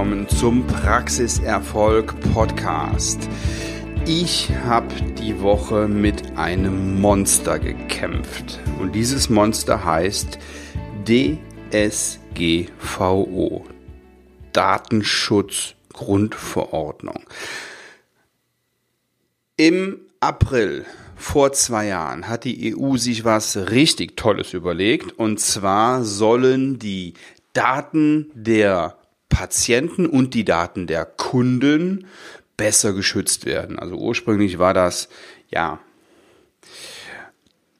willkommen zum Praxiserfolg Podcast. Ich habe die Woche mit einem Monster gekämpft und dieses Monster heißt DSGVO, Datenschutzgrundverordnung. Im April vor zwei Jahren hat die EU sich was richtig Tolles überlegt und zwar sollen die Daten der Patienten und die Daten der Kunden besser geschützt werden. Also ursprünglich war das ja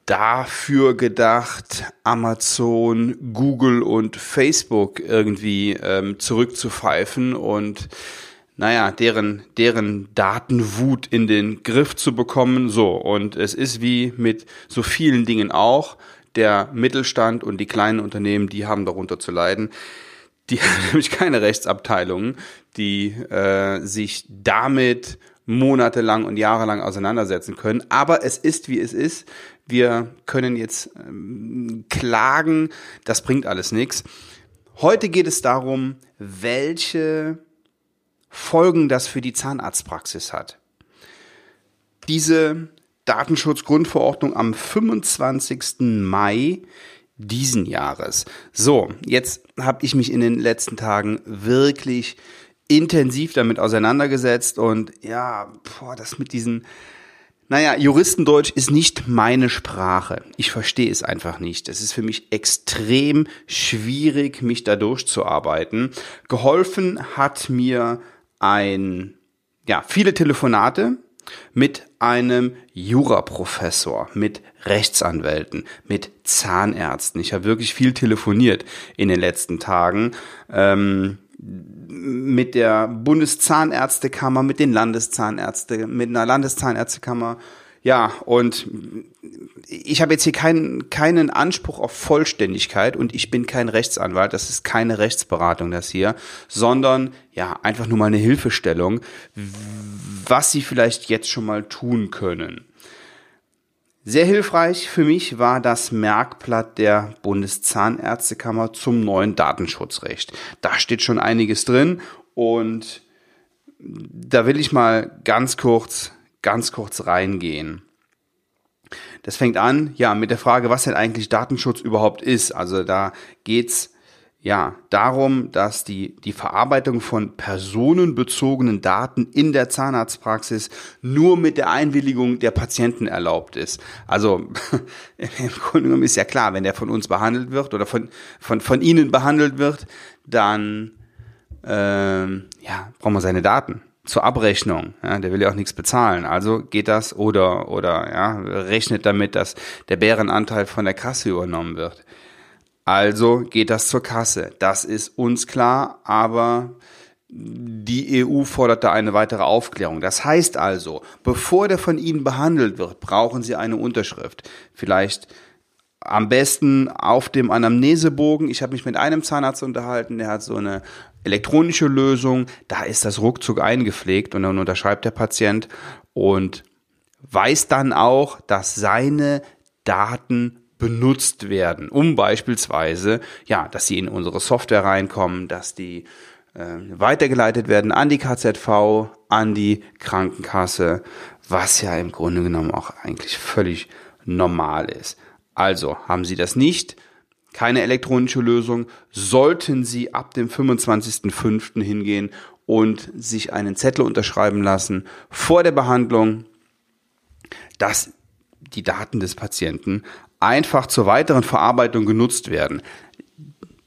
dafür gedacht, Amazon, Google und Facebook irgendwie ähm, zurückzupfeifen und naja, deren, deren Datenwut in den Griff zu bekommen. So, und es ist wie mit so vielen Dingen auch, der Mittelstand und die kleinen Unternehmen, die haben darunter zu leiden. Die haben nämlich keine Rechtsabteilungen, die äh, sich damit monatelang und jahrelang auseinandersetzen können. Aber es ist, wie es ist. Wir können jetzt ähm, klagen, das bringt alles nichts. Heute geht es darum, welche Folgen das für die Zahnarztpraxis hat. Diese Datenschutzgrundverordnung am 25. Mai diesen Jahres. So, jetzt habe ich mich in den letzten Tagen wirklich intensiv damit auseinandergesetzt und ja, boah, das mit diesen naja, Juristendeutsch ist nicht meine Sprache. Ich verstehe es einfach nicht. Es ist für mich extrem schwierig, mich da durchzuarbeiten. Geholfen hat mir ein, ja, viele Telefonate mit einem Juraprofessor, mit Rechtsanwälten, mit Zahnärzten. Ich habe wirklich viel telefoniert in den letzten Tagen. Ähm, mit der Bundeszahnärztekammer, mit den Landeszahnärzte, mit einer Landeszahnärztekammer. Ja, und ich habe jetzt hier keinen, keinen Anspruch auf Vollständigkeit und ich bin kein Rechtsanwalt, das ist keine Rechtsberatung das hier, sondern ja, einfach nur mal eine Hilfestellung, was Sie vielleicht jetzt schon mal tun können. Sehr hilfreich für mich war das Merkblatt der Bundeszahnärztekammer zum neuen Datenschutzrecht. Da steht schon einiges drin und da will ich mal ganz kurz, ganz kurz reingehen. Das fängt an, ja, mit der Frage, was denn eigentlich Datenschutz überhaupt ist. Also da geht's ja darum, dass die, die Verarbeitung von personenbezogenen Daten in der Zahnarztpraxis nur mit der Einwilligung der Patienten erlaubt ist. Also im Grunde genommen ist ja klar, wenn der von uns behandelt wird oder von, von, von Ihnen behandelt wird, dann ähm, ja, brauchen wir seine Daten zur Abrechnung. Ja, der will ja auch nichts bezahlen. Also geht das oder oder ja, rechnet damit, dass der Bärenanteil von der Kasse übernommen wird. Also geht das zur Kasse. Das ist uns klar, aber die EU fordert da eine weitere Aufklärung. Das heißt also, bevor der von Ihnen behandelt wird, brauchen Sie eine Unterschrift. Vielleicht am besten auf dem Anamnesebogen. Ich habe mich mit einem Zahnarzt unterhalten, der hat so eine elektronische Lösung. Da ist das ruckzuck eingepflegt und dann unterschreibt der Patient und weiß dann auch, dass seine Daten benutzt werden, um beispielsweise, ja, dass sie in unsere Software reinkommen, dass die äh, weitergeleitet werden an die KZV, an die Krankenkasse, was ja im Grunde genommen auch eigentlich völlig normal ist. Also haben Sie das nicht, keine elektronische Lösung, sollten Sie ab dem 25.05. hingehen und sich einen Zettel unterschreiben lassen vor der Behandlung, dass die Daten des Patienten einfach zur weiteren Verarbeitung genutzt werden.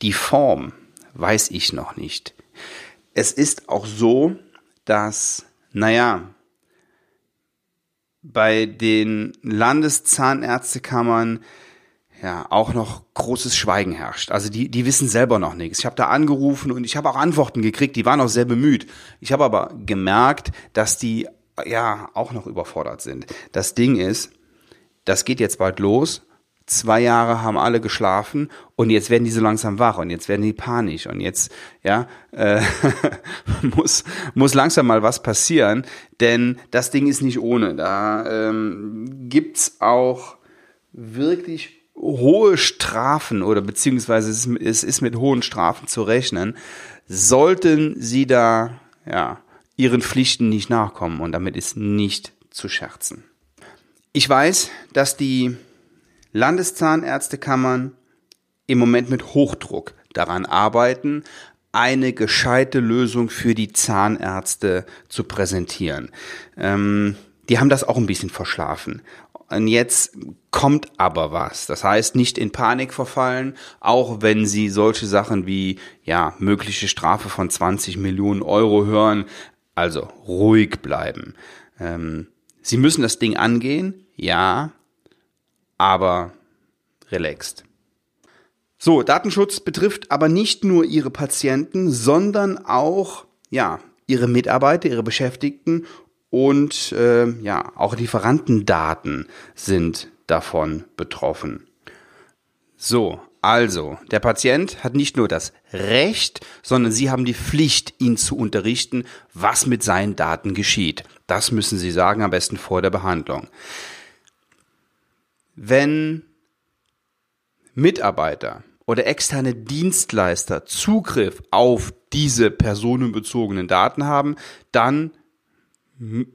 Die Form weiß ich noch nicht. Es ist auch so, dass, naja, bei den Landeszahnärztekammern ja auch noch großes Schweigen herrscht. Also die, die wissen selber noch nichts. Ich habe da angerufen und ich habe auch Antworten gekriegt, die waren auch sehr bemüht. Ich habe aber gemerkt, dass die ja auch noch überfordert sind. Das Ding ist, das geht jetzt bald los zwei Jahre haben alle geschlafen und jetzt werden die so langsam wach und jetzt werden die panisch und jetzt ja äh, muss muss langsam mal was passieren, denn das Ding ist nicht ohne. Da ähm, gibt's auch wirklich hohe Strafen oder beziehungsweise es ist, es ist mit hohen Strafen zu rechnen. sollten Sie da ja, Ihren Pflichten nicht nachkommen und damit ist nicht zu scherzen. Ich weiß, dass die Landeszahnärztekammern im Moment mit Hochdruck daran arbeiten, eine gescheite Lösung für die Zahnärzte zu präsentieren. Ähm, die haben das auch ein bisschen verschlafen. Und jetzt kommt aber was. Das heißt, nicht in Panik verfallen, auch wenn Sie solche Sachen wie, ja, mögliche Strafe von 20 Millionen Euro hören. Also ruhig bleiben. Ähm, Sie müssen das Ding angehen, ja, aber relaxed. So, Datenschutz betrifft aber nicht nur Ihre Patienten, sondern auch, ja, Ihre Mitarbeiter, Ihre Beschäftigten und äh, ja, auch Lieferantendaten sind davon betroffen. So, also, der Patient hat nicht nur das Recht, sondern Sie haben die Pflicht, ihn zu unterrichten, was mit seinen Daten geschieht. Das müssen Sie sagen, am besten vor der Behandlung. Wenn Mitarbeiter oder externe Dienstleister Zugriff auf diese personenbezogenen Daten haben, dann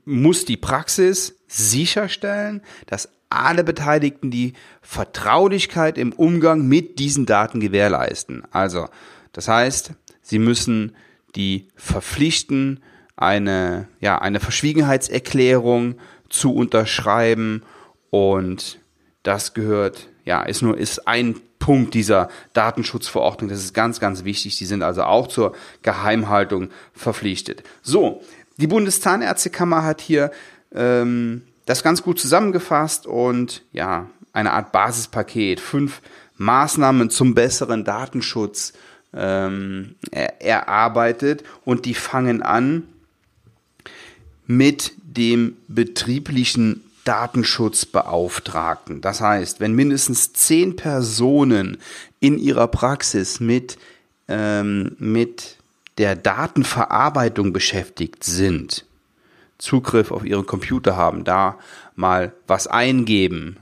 muss die Praxis sicherstellen, dass alle Beteiligten die Vertraulichkeit im Umgang mit diesen Daten gewährleisten. Also, das heißt, sie müssen die verpflichten, eine, ja, eine Verschwiegenheitserklärung zu unterschreiben und das gehört, ja, ist nur, ist ein Punkt dieser Datenschutzverordnung. Das ist ganz, ganz wichtig. Die sind also auch zur Geheimhaltung verpflichtet. So, die Bundeszahnärztekammer hat hier ähm, das ganz gut zusammengefasst und ja, eine Art Basispaket, fünf Maßnahmen zum besseren Datenschutz ähm, er, erarbeitet und die fangen an mit dem betrieblichen Datenschutzbeauftragten. Das heißt, wenn mindestens zehn Personen in ihrer Praxis mit, ähm, mit der Datenverarbeitung beschäftigt sind, Zugriff auf ihren Computer haben, da mal was eingeben,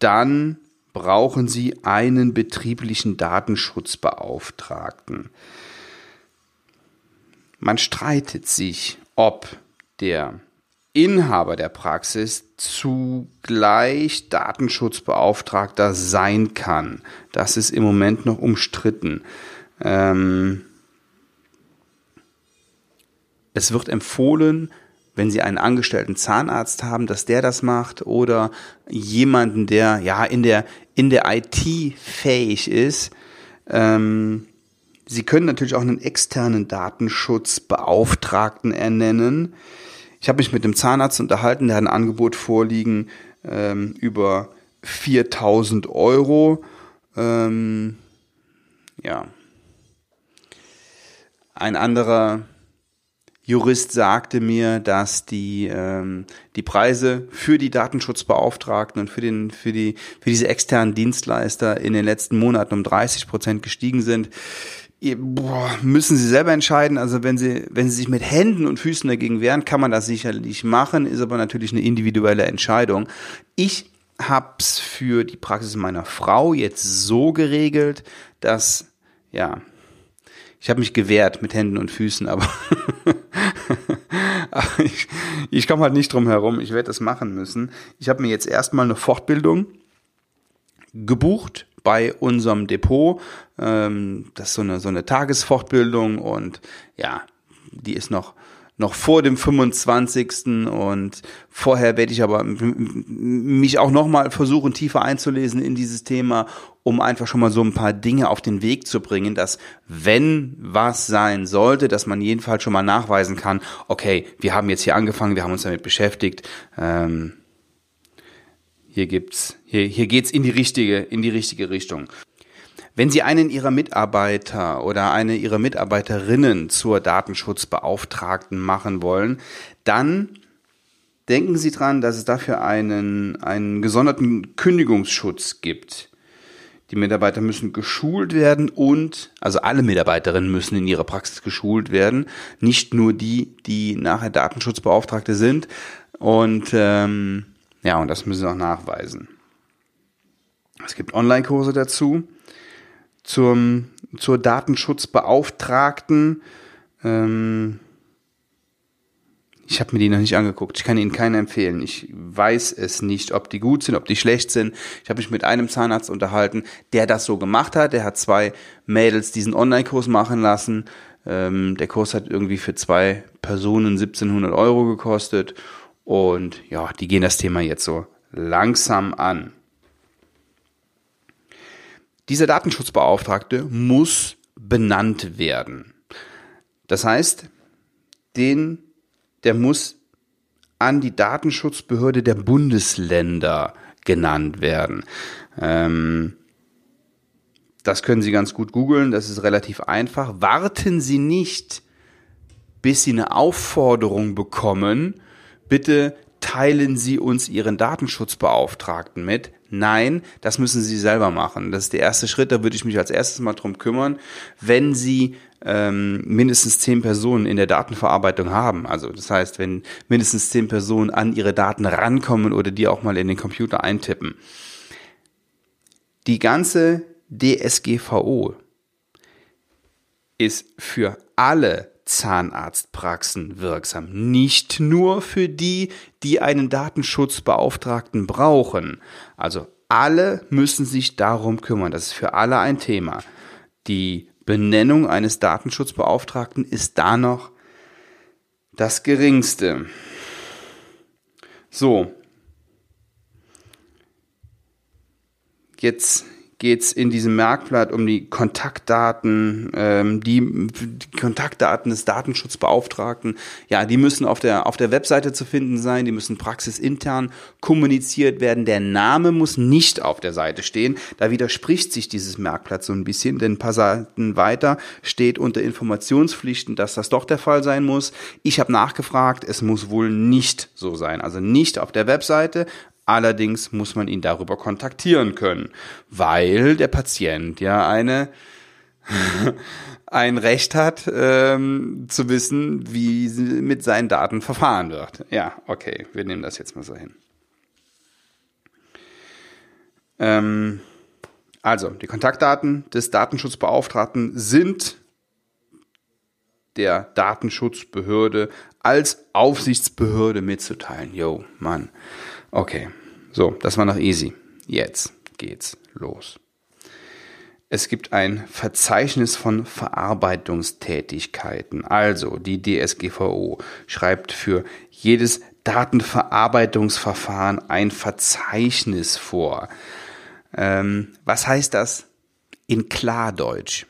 dann brauchen sie einen betrieblichen Datenschutzbeauftragten. Man streitet sich, ob der Inhaber der Praxis zugleich Datenschutzbeauftragter sein kann. Das ist im Moment noch umstritten. Ähm, es wird empfohlen, wenn Sie einen angestellten Zahnarzt haben, dass der das macht oder jemanden, der ja in der in der IT fähig ist. Ähm, Sie können natürlich auch einen externen Datenschutzbeauftragten ernennen. Ich habe mich mit dem Zahnarzt unterhalten, der hat ein Angebot vorliegen ähm, über 4000 Euro. Ähm, ja. Ein anderer Jurist sagte mir, dass die, ähm, die Preise für die Datenschutzbeauftragten und für, den, für, die, für diese externen Dienstleister in den letzten Monaten um 30 Prozent gestiegen sind. Boah, müssen Sie selber entscheiden. Also wenn Sie, wenn Sie sich mit Händen und Füßen dagegen wehren, kann man das sicherlich machen, ist aber natürlich eine individuelle Entscheidung. Ich hab's für die Praxis meiner Frau jetzt so geregelt, dass ja, ich habe mich gewehrt mit Händen und Füßen, aber ich, ich komme halt nicht drum herum. Ich werde das machen müssen. Ich habe mir jetzt erstmal eine Fortbildung gebucht bei unserem Depot. Ähm, das ist so eine, so eine Tagesfortbildung und ja, die ist noch noch vor dem 25. und vorher werde ich aber mich auch nochmal versuchen, tiefer einzulesen in dieses Thema, um einfach schon mal so ein paar Dinge auf den Weg zu bringen, dass wenn was sein sollte, dass man jedenfalls schon mal nachweisen kann, okay, wir haben jetzt hier angefangen, wir haben uns damit beschäftigt, ähm, hier gibt's, hier, hier geht's in die richtige, in die richtige Richtung. Wenn Sie einen Ihrer Mitarbeiter oder eine Ihrer Mitarbeiterinnen zur Datenschutzbeauftragten machen wollen, dann denken Sie dran, dass es dafür einen, einen gesonderten Kündigungsschutz gibt. Die Mitarbeiter müssen geschult werden und, also alle Mitarbeiterinnen müssen in ihrer Praxis geschult werden, nicht nur die, die nachher Datenschutzbeauftragte sind. Und ähm, ja, und das müssen sie auch nachweisen. Es gibt Online-Kurse dazu zum, zur Datenschutzbeauftragten. Ähm, ich habe mir die noch nicht angeguckt. Ich kann Ihnen keinen empfehlen. Ich weiß es nicht, ob die gut sind, ob die schlecht sind. Ich habe mich mit einem Zahnarzt unterhalten, der das so gemacht hat. Der hat zwei Mädels diesen Online-Kurs machen lassen. Ähm, der Kurs hat irgendwie für zwei Personen 1700 Euro gekostet. Und ja, die gehen das Thema jetzt so langsam an. Dieser Datenschutzbeauftragte muss benannt werden. Das heißt, den der muss an die Datenschutzbehörde der Bundesländer genannt werden. Ähm, das können Sie ganz gut googeln, das ist relativ einfach. Warten Sie nicht, bis Sie eine Aufforderung bekommen, bitte teilen Sie uns Ihren Datenschutzbeauftragten mit. Nein, das müssen Sie selber machen. Das ist der erste Schritt, da würde ich mich als erstes mal drum kümmern. Wenn Sie ähm, mindestens zehn Personen in der Datenverarbeitung haben. Also das heißt, wenn mindestens zehn Personen an ihre Daten rankommen oder die auch mal in den Computer eintippen. Die ganze DSGVO ist für alle Zahnarztpraxen wirksam, nicht nur für die, die einen Datenschutzbeauftragten brauchen. Also alle müssen sich darum kümmern. Das ist für alle ein Thema. Die Benennung eines Datenschutzbeauftragten ist da noch das geringste. So. Jetzt geht es in diesem Merkblatt um die Kontaktdaten, ähm, die, die, Kontaktdaten des Datenschutzbeauftragten. Ja, die müssen auf der, auf der Webseite zu finden sein, die müssen praxisintern kommuniziert werden. Der Name muss nicht auf der Seite stehen. Da widerspricht sich dieses Merkblatt so ein bisschen, denn ein paar Seiten weiter steht unter Informationspflichten, dass das doch der Fall sein muss. Ich habe nachgefragt, es muss wohl nicht so sein. Also nicht auf der Webseite, Allerdings muss man ihn darüber kontaktieren können, weil der Patient ja eine ein Recht hat, ähm, zu wissen, wie mit seinen Daten verfahren wird. Ja, okay, wir nehmen das jetzt mal so hin. Ähm, also, die Kontaktdaten des Datenschutzbeauftragten sind der Datenschutzbehörde als Aufsichtsbehörde mitzuteilen. Yo, Mann. Okay. So, das war noch easy. Jetzt geht's los. Es gibt ein Verzeichnis von Verarbeitungstätigkeiten. Also die DSGVO schreibt für jedes Datenverarbeitungsverfahren ein Verzeichnis vor. Ähm, was heißt das in Klardeutsch?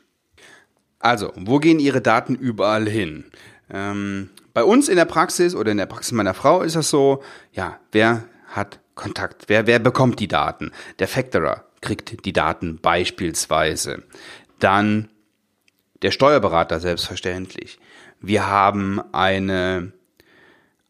Also, wo gehen Ihre Daten überall hin? Ähm, bei uns in der Praxis oder in der Praxis meiner Frau ist das so, ja, wer hat Kontakt? Wer, wer bekommt die Daten? Der Factorer kriegt die Daten beispielsweise. Dann der Steuerberater selbstverständlich. Wir haben eine,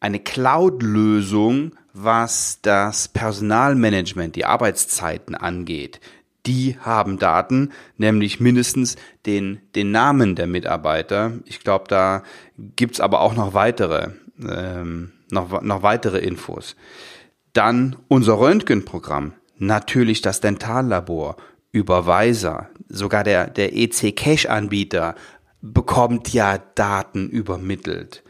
eine Cloud-Lösung, was das Personalmanagement, die Arbeitszeiten angeht. Die haben Daten, nämlich mindestens den, den Namen der Mitarbeiter. Ich glaube, da gibt's aber auch noch weitere, ähm, noch, noch weitere Infos. Dann unser Röntgenprogramm, natürlich das Dentallabor, Überweiser, sogar der, der EC-Cache-Anbieter bekommt ja Daten übermittelt.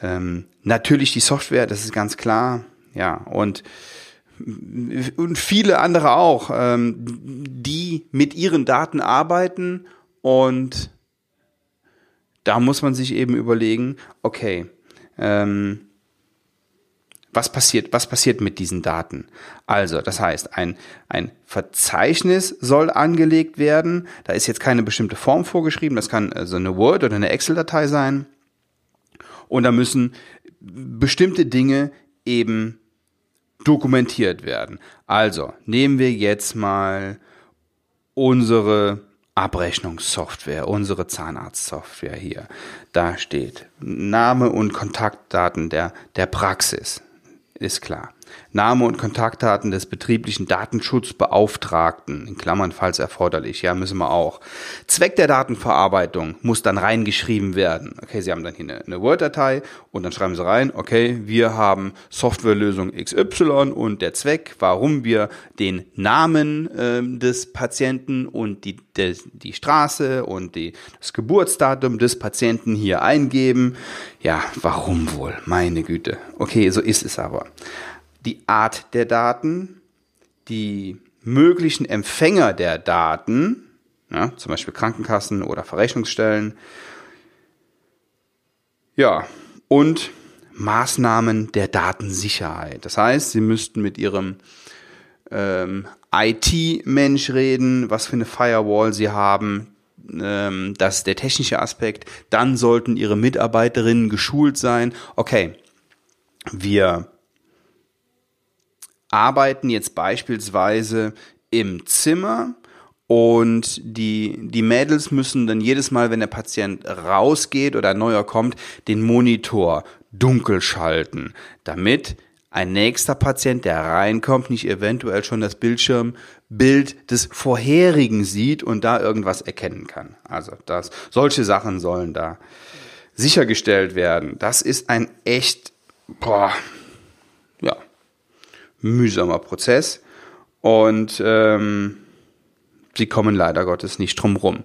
Ähm, natürlich die Software, das ist ganz klar, ja, und, und viele andere auch, ähm, die mit ihren Daten arbeiten und da muss man sich eben überlegen, okay, ähm, was passiert, was passiert mit diesen Daten? Also, das heißt, ein, ein Verzeichnis soll angelegt werden. Da ist jetzt keine bestimmte Form vorgeschrieben. Das kann also eine Word- oder eine Excel-Datei sein. Und da müssen bestimmte Dinge eben dokumentiert werden. Also, nehmen wir jetzt mal unsere Abrechnungssoftware, unsere Zahnarztsoftware hier. Da steht Name und Kontaktdaten der, der Praxis ist klar. Name und Kontaktdaten des betrieblichen Datenschutzbeauftragten, in Klammern falls erforderlich, ja, müssen wir auch. Zweck der Datenverarbeitung muss dann reingeschrieben werden. Okay, Sie haben dann hier eine, eine Word-Datei und dann schreiben Sie rein, okay, wir haben Softwarelösung XY und der Zweck, warum wir den Namen äh, des Patienten und die, de, die Straße und die, das Geburtsdatum des Patienten hier eingeben. Ja, warum wohl? Meine Güte. Okay, so ist es aber die Art der Daten, die möglichen Empfänger der Daten, ja, zum Beispiel Krankenkassen oder Verrechnungsstellen, ja, und Maßnahmen der Datensicherheit. Das heißt, Sie müssten mit Ihrem ähm, IT-Mensch reden, was für eine Firewall Sie haben. Ähm, das ist der technische Aspekt. Dann sollten Ihre Mitarbeiterinnen geschult sein. Okay, wir arbeiten jetzt beispielsweise im Zimmer und die, die Mädels müssen dann jedes Mal, wenn der Patient rausgeht oder ein neuer kommt, den Monitor dunkel schalten, damit ein nächster Patient, der reinkommt, nicht eventuell schon das Bildschirmbild des vorherigen sieht und da irgendwas erkennen kann. Also das, solche Sachen sollen da sichergestellt werden. Das ist ein echt, boah, mühsamer Prozess und ähm, sie kommen leider Gottes nicht drum rum.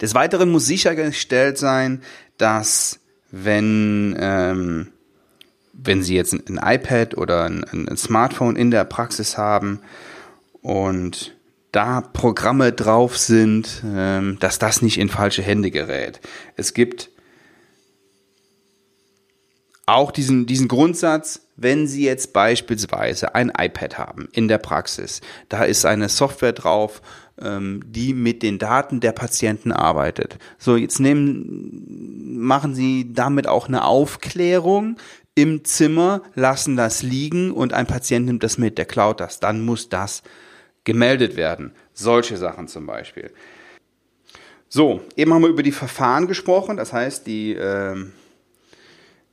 Des Weiteren muss sichergestellt sein, dass wenn, ähm, wenn Sie jetzt ein, iPad oder ein, ein, Smartphone in der Praxis haben und da Programme drauf sind, ähm, dass das nicht in falsche Hände gerät. Es gibt auch diesen, diesen Grundsatz, wenn Sie jetzt beispielsweise ein iPad haben in der Praxis, da ist eine Software drauf, ähm, die mit den Daten der Patienten arbeitet. So, jetzt nehmen, machen Sie damit auch eine Aufklärung im Zimmer, lassen das liegen und ein Patient nimmt das mit, der klaut das. Dann muss das gemeldet werden. Solche Sachen zum Beispiel. So, eben haben wir über die Verfahren gesprochen, das heißt, die, ähm,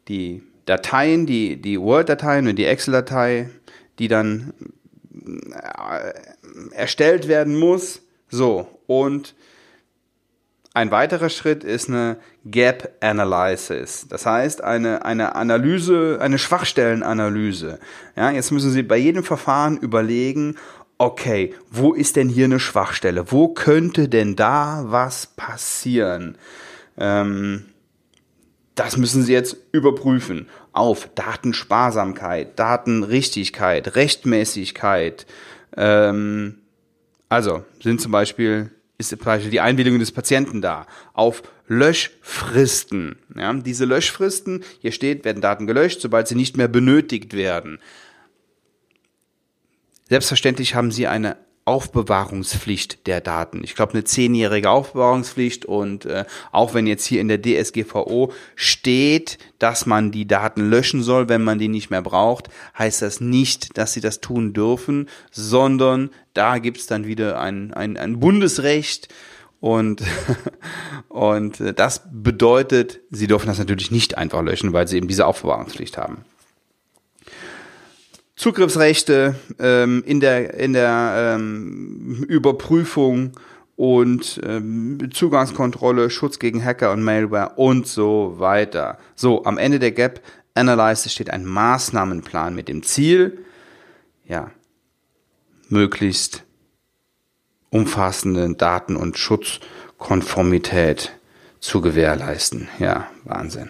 die Dateien, die, die Word-Dateien und die Excel-Datei, die dann äh, erstellt werden muss. So, und ein weiterer Schritt ist eine Gap Analysis. Das heißt, eine, eine Analyse, eine Schwachstellenanalyse. Ja, jetzt müssen Sie bei jedem Verfahren überlegen, okay, wo ist denn hier eine Schwachstelle? Wo könnte denn da was passieren? Ähm, das müssen Sie jetzt überprüfen auf Datensparsamkeit, Datenrichtigkeit, Rechtmäßigkeit. Ähm, also sind zum Beispiel ist zum Beispiel die Einwilligung des Patienten da. Auf Löschfristen. Ja, diese Löschfristen, hier steht, werden Daten gelöscht, sobald sie nicht mehr benötigt werden. Selbstverständlich haben Sie eine Aufbewahrungspflicht der Daten. Ich glaube, eine zehnjährige Aufbewahrungspflicht und äh, auch wenn jetzt hier in der DSGVO steht, dass man die Daten löschen soll, wenn man die nicht mehr braucht, heißt das nicht, dass sie das tun dürfen, sondern da gibt's dann wieder ein, ein, ein Bundesrecht und, und äh, das bedeutet, sie dürfen das natürlich nicht einfach löschen, weil sie eben diese Aufbewahrungspflicht haben. Zugriffsrechte ähm, in der, in der ähm, Überprüfung und ähm, Zugangskontrolle, Schutz gegen Hacker und Malware und so weiter. So, am Ende der Gap Analysis steht ein Maßnahmenplan mit dem Ziel, ja, möglichst umfassende Daten- und Schutzkonformität zu gewährleisten. Ja, Wahnsinn.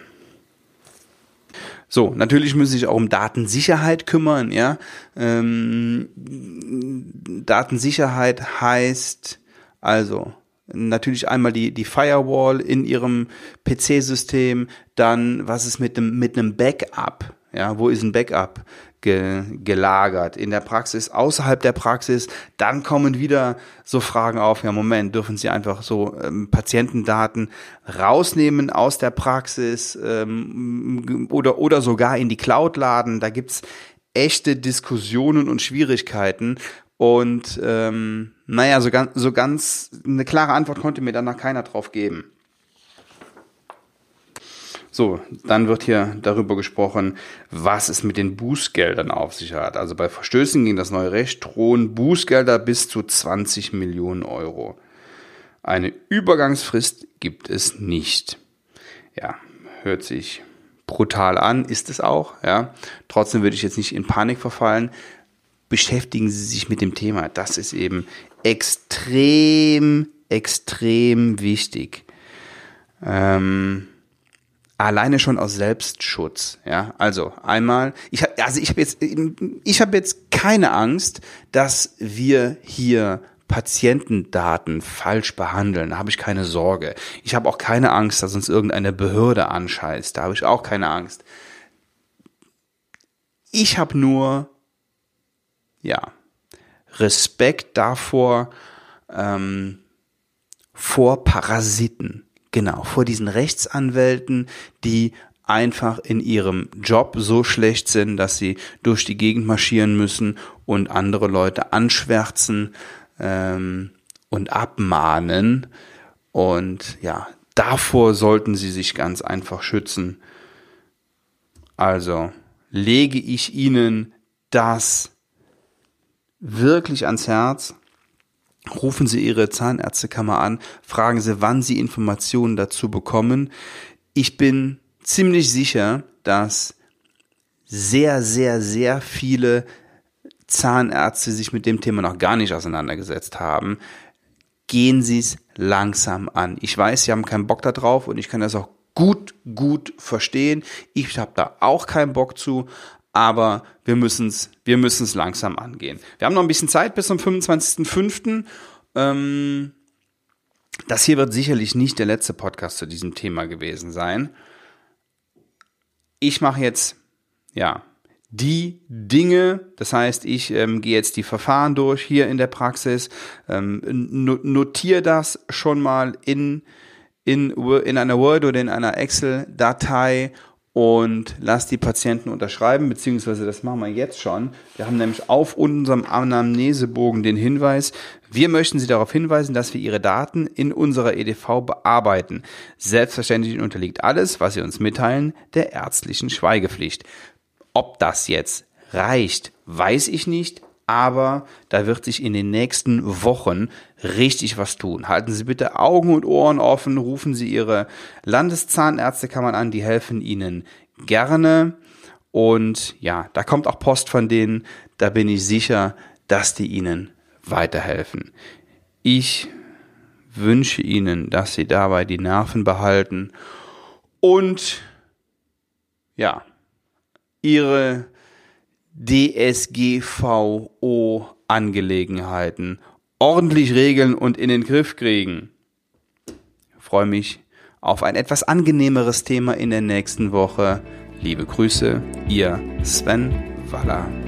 So, natürlich müssen sie sich auch um Datensicherheit kümmern, ja. Ähm, Datensicherheit heißt also natürlich einmal die, die Firewall in ihrem PC-System, dann was ist mit dem, mit einem Backup, ja, wo ist ein Backup? Ge, gelagert in der Praxis, außerhalb der Praxis. Dann kommen wieder so Fragen auf, ja Moment, dürfen Sie einfach so ähm, Patientendaten rausnehmen aus der Praxis ähm, oder, oder sogar in die Cloud laden. Da gibt's echte Diskussionen und Schwierigkeiten. Und ähm, naja, so ganz, so ganz eine klare Antwort konnte mir danach keiner drauf geben. So, dann wird hier darüber gesprochen, was es mit den Bußgeldern auf sich hat. Also bei Verstößen gegen das neue Recht drohen Bußgelder bis zu 20 Millionen Euro. Eine Übergangsfrist gibt es nicht. Ja, hört sich brutal an, ist es auch, ja. Trotzdem würde ich jetzt nicht in Panik verfallen. Beschäftigen Sie sich mit dem Thema. Das ist eben extrem, extrem wichtig. Ähm, alleine schon aus Selbstschutz, ja. Also einmal, ich habe, also ich habe jetzt, ich habe jetzt keine Angst, dass wir hier Patientendaten falsch behandeln, da habe ich keine Sorge. Ich habe auch keine Angst, dass uns irgendeine Behörde anscheißt, da habe ich auch keine Angst. Ich habe nur, ja, Respekt davor, ähm, vor Parasiten, genau, vor diesen Rechtsanwälten, die einfach in ihrem Job so schlecht sind, dass sie durch die Gegend marschieren müssen und andere Leute anschwärzen, ähm, und abmahnen. Und ja, davor sollten sie sich ganz einfach schützen. Also lege ich Ihnen das wirklich ans Herz. Rufen Sie Ihre Zahnärztekammer an, fragen Sie, wann Sie Informationen dazu bekommen. Ich bin ziemlich sicher, dass sehr, sehr, sehr viele Zahnärzte sich mit dem Thema noch gar nicht auseinandergesetzt haben, gehen Sie es langsam an. Ich weiß, Sie haben keinen Bock da drauf und ich kann das auch gut, gut verstehen. Ich habe da auch keinen Bock zu, aber wir müssen es wir müssen's langsam angehen. Wir haben noch ein bisschen Zeit bis zum 25.05. Ähm, das hier wird sicherlich nicht der letzte Podcast zu diesem Thema gewesen sein. Ich mache jetzt, ja, die Dinge, das heißt, ich ähm, gehe jetzt die Verfahren durch hier in der Praxis, ähm, notiere das schon mal in, in, in einer Word oder in einer Excel-Datei und lass die Patienten unterschreiben, beziehungsweise das machen wir jetzt schon. Wir haben nämlich auf unserem Anamnesebogen den Hinweis, wir möchten Sie darauf hinweisen, dass wir Ihre Daten in unserer EDV bearbeiten. Selbstverständlich unterliegt alles, was Sie uns mitteilen, der ärztlichen Schweigepflicht. Ob das jetzt reicht, weiß ich nicht, aber da wird sich in den nächsten Wochen richtig was tun. Halten Sie bitte Augen und Ohren offen, rufen Sie Ihre Landeszahnärztekammern an, die helfen Ihnen gerne. Und ja, da kommt auch Post von denen, da bin ich sicher, dass die Ihnen weiterhelfen. Ich wünsche Ihnen, dass Sie dabei die Nerven behalten und ja, ihre DSGVO-Angelegenheiten ordentlich regeln und in den Griff kriegen. Ich freue mich auf ein etwas angenehmeres Thema in der nächsten Woche. Liebe Grüße, ihr Sven Waller.